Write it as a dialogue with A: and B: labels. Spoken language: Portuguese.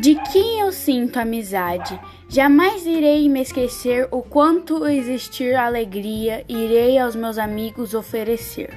A: de quem eu sinto amizade. Jamais irei me esquecer o quanto existir alegria irei aos meus amigos oferecer.